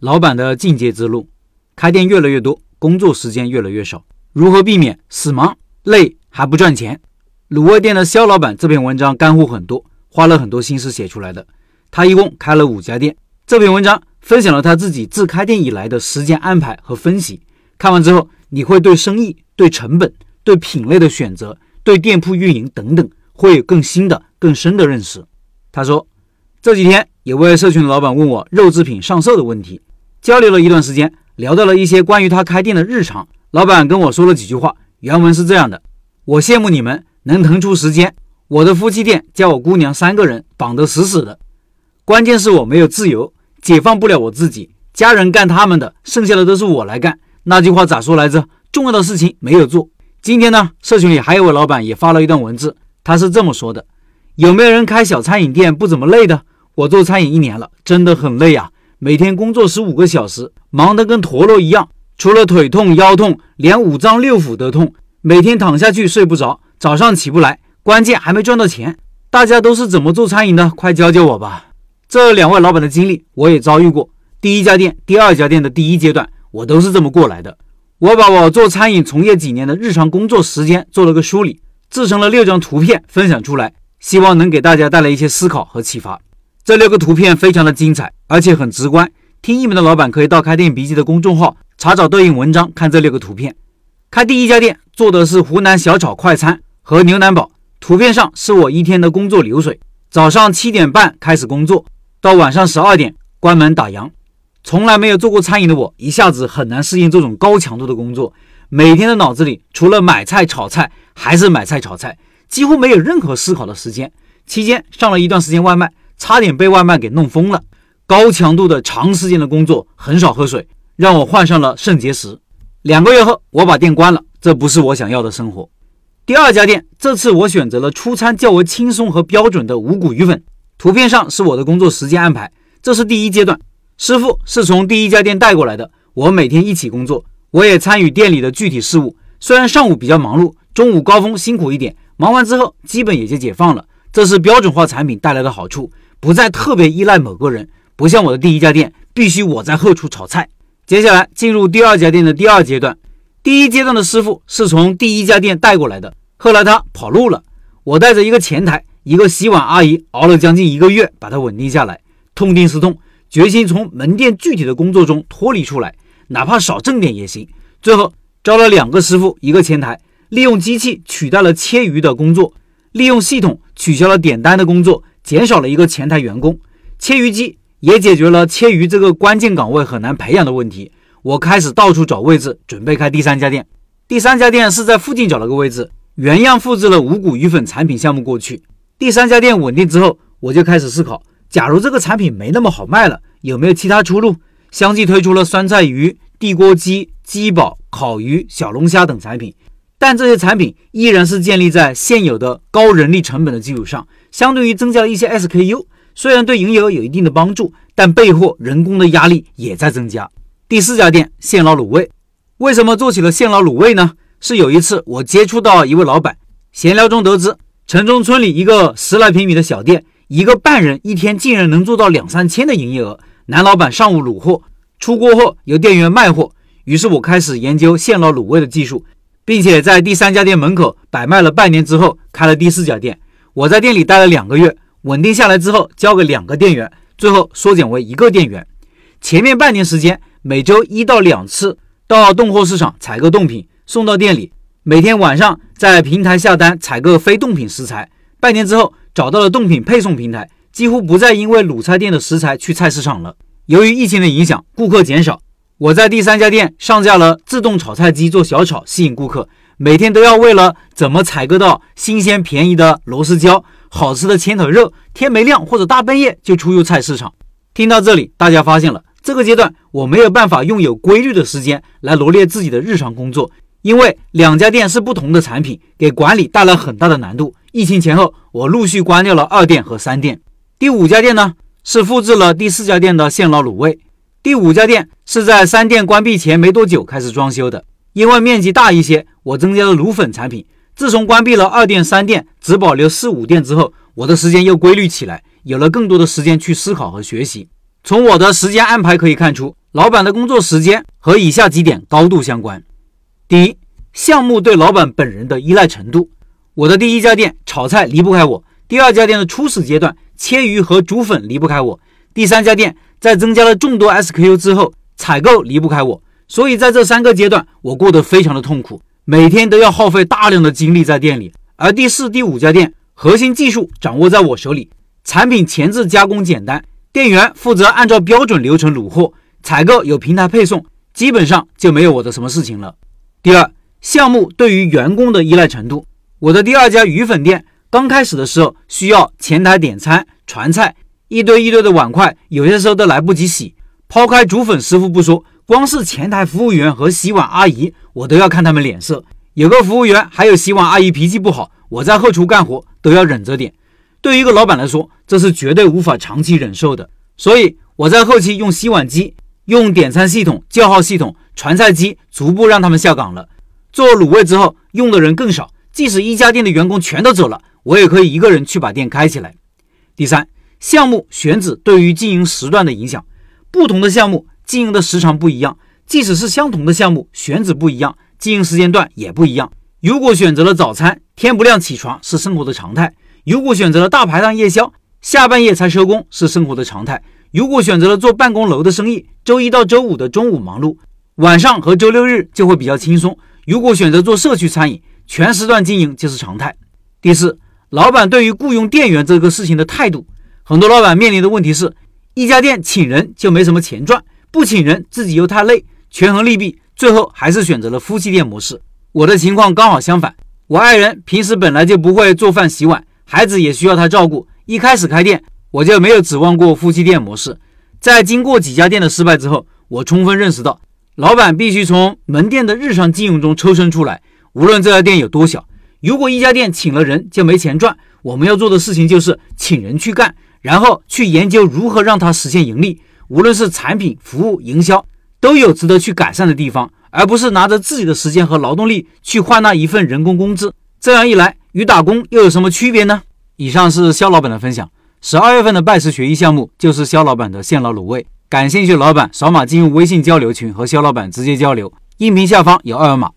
老板的进阶之路。开店越来越多，工作时间越来越少，如何避免死忙累还不赚钱？卤味店的肖老板这篇文章干货很多，花了很多心思写出来的。他一共开了五家店。这篇文章分享了他自己自开店以来的时间安排和分析。看完之后，你会对生意、对成本、对品类的选择、对店铺运营等等，会有更新的、更深的认识。他说，这几天有位社群的老板问我肉制品上色的问题，交流了一段时间。聊到了一些关于他开店的日常，老板跟我说了几句话，原文是这样的：我羡慕你们能腾出时间，我的夫妻店叫我姑娘三个人绑得死死的，关键是我没有自由，解放不了我自己，家人干他们的，剩下的都是我来干。那句话咋说来着？重要的事情没有做。今天呢，社群里还有位老板也发了一段文字，他是这么说的：有没有人开小餐饮店不怎么累的？我做餐饮一年了，真的很累啊。每天工作十五个小时，忙得跟陀螺一样，除了腿痛腰痛，连五脏六腑都痛。每天躺下去睡不着，早上起不来，关键还没赚到钱。大家都是怎么做餐饮的？快教教我吧！这两位老板的经历我也遭遇过。第一家店、第二家店的第一阶段，我都是这么过来的。我把我做餐饮从业几年的日常工作时间做了个梳理，制成了六张图片分享出来，希望能给大家带来一些思考和启发。这六个图片非常的精彩，而且很直观。听一门的老板可以到开店笔记的公众号查找对应文章，看这六个图片。开第一家店做的是湖南小炒快餐和牛腩煲。图片上是我一天的工作流水：早上七点半开始工作，到晚上十二点关门打烊。从来没有做过餐饮的我，一下子很难适应这种高强度的工作。每天的脑子里除了买菜炒菜，还是买菜炒菜，几乎没有任何思考的时间。期间上了一段时间外卖。差点被外卖给弄疯了。高强度的长时间的工作，很少喝水，让我患上了肾结石。两个月后，我把店关了。这不是我想要的生活。第二家店，这次我选择了出餐较为轻松和标准的五谷鱼粉。图片上是我的工作时间安排。这是第一阶段，师傅是从第一家店带过来的。我每天一起工作，我也参与店里的具体事务。虽然上午比较忙碌，中午高峰辛苦一点，忙完之后基本也就解放了。这是标准化产品带来的好处。不再特别依赖某个人，不像我的第一家店，必须我在后厨炒菜。接下来进入第二家店的第二阶段，第一阶段的师傅是从第一家店带过来的，后来他跑路了，我带着一个前台，一个洗碗阿姨，熬了将近一个月，把他稳定下来。痛定思痛，决心从门店具体的工作中脱离出来，哪怕少挣点也行。最后招了两个师傅，一个前台，利用机器取代了切鱼的工作，利用系统取消了点单的工作。减少了一个前台员工，切鱼机也解决了切鱼这个关键岗位很难培养的问题。我开始到处找位置，准备开第三家店。第三家店是在附近找了个位置，原样复制了五谷鱼粉产品项目过去。第三家店稳定之后，我就开始思考：假如这个产品没那么好卖了，有没有其他出路？相继推出了酸菜鱼、地锅鸡、鸡煲、烤鱼、小龙虾等产品，但这些产品依然是建立在现有的高人力成本的基础上。相对于增加了一些 SKU，虽然对营业额有一定的帮助，但备货人工的压力也在增加。第四家店现捞卤味，为什么做起了现捞卤味呢？是有一次我接触到一位老板，闲聊中得知，城中村里一个十来平米的小店，一个半人一天竟然能做到两三千的营业额。男老板上午卤货，出锅后由店员卖货。于是我开始研究现捞卤味的技术，并且在第三家店门口摆卖了半年之后，开了第四家店。我在店里待了两个月，稳定下来之后，交给两个店员，最后缩减为一个店员。前面半年时间，每周一到两次到冻货市场采购冻品，送到店里。每天晚上在平台下单采购非冻品食材。半年之后，找到了冻品配送平台，几乎不再因为卤菜店的食材去菜市场了。由于疫情的影响，顾客减少，我在第三家店上架了自动炒菜机做小炒，吸引顾客。每天都要为了怎么采购到新鲜便宜的螺丝椒、好吃的千头肉，天没亮或者大半夜就出入菜市场。听到这里，大家发现了这个阶段我没有办法用有规律的时间来罗列自己的日常工作，因为两家店是不同的产品，给管理带来很大的难度。疫情前后，我陆续关掉了二店和三店。第五家店呢，是复制了第四家店的现捞卤味。第五家店是在三店关闭前没多久开始装修的。因为面积大一些，我增加了卤粉产品。自从关闭了二店、三店，只保留四五店之后，我的时间又规律起来，有了更多的时间去思考和学习。从我的时间安排可以看出，老板的工作时间和以下几点高度相关：第一，项目对老板本人的依赖程度。我的第一家店炒菜离不开我，第二家店的初始阶段切鱼和煮粉离不开我，第三家店在增加了众多 SKU 之后，采购离不开我。所以在这三个阶段，我过得非常的痛苦，每天都要耗费大量的精力在店里。而第四、第五家店核心技术掌握在我手里，产品前置加工简单，店员负责按照标准流程卤货，采购有平台配送，基本上就没有我的什么事情了。第二，项目对于员工的依赖程度，我的第二家鱼粉店刚开始的时候需要前台点餐、传菜，一堆一堆的碗筷，有些时候都来不及洗。抛开煮粉师傅不说。光是前台服务员和洗碗阿姨，我都要看他们脸色。有个服务员还有洗碗阿姨脾气不好，我在后厨干活都要忍着点。对于一个老板来说，这是绝对无法长期忍受的。所以我在后期用洗碗机、用点餐系统、叫号系统、传菜机，逐步让他们下岗了。做卤味之后，用的人更少。即使一家店的员工全都走了，我也可以一个人去把店开起来。第三，项目选址对于经营时段的影响，不同的项目。经营的时长不一样，即使是相同的项目，选址不一样，经营时间段也不一样。如果选择了早餐，天不亮起床是生活的常态；如果选择了大排档夜宵，下半夜才收工是生活的常态；如果选择了做办公楼的生意，周一到周五的中午忙碌，晚上和周六日就会比较轻松；如果选择做社区餐饮，全时段经营就是常态。第四，老板对于雇佣店员这个事情的态度，很多老板面临的问题是，一家店请人就没什么钱赚。不请人，自己又太累，权衡利弊，最后还是选择了夫妻店模式。我的情况刚好相反，我爱人平时本来就不会做饭洗碗，孩子也需要他照顾。一开始开店，我就没有指望过夫妻店模式。在经过几家店的失败之后，我充分认识到，老板必须从门店的日常经营中抽身出来。无论这家店有多小，如果一家店请了人就没钱赚，我们要做的事情就是请人去干，然后去研究如何让它实现盈利。无论是产品、服务、营销，都有值得去改善的地方，而不是拿着自己的时间和劳动力去换那一份人工工资。这样一来，与打工又有什么区别呢？以上是肖老板的分享。十二月份的拜师学艺项目就是肖老板的现捞卤味，感兴趣的老板扫码进入微信交流群和肖老板直接交流。音频下方有二维码。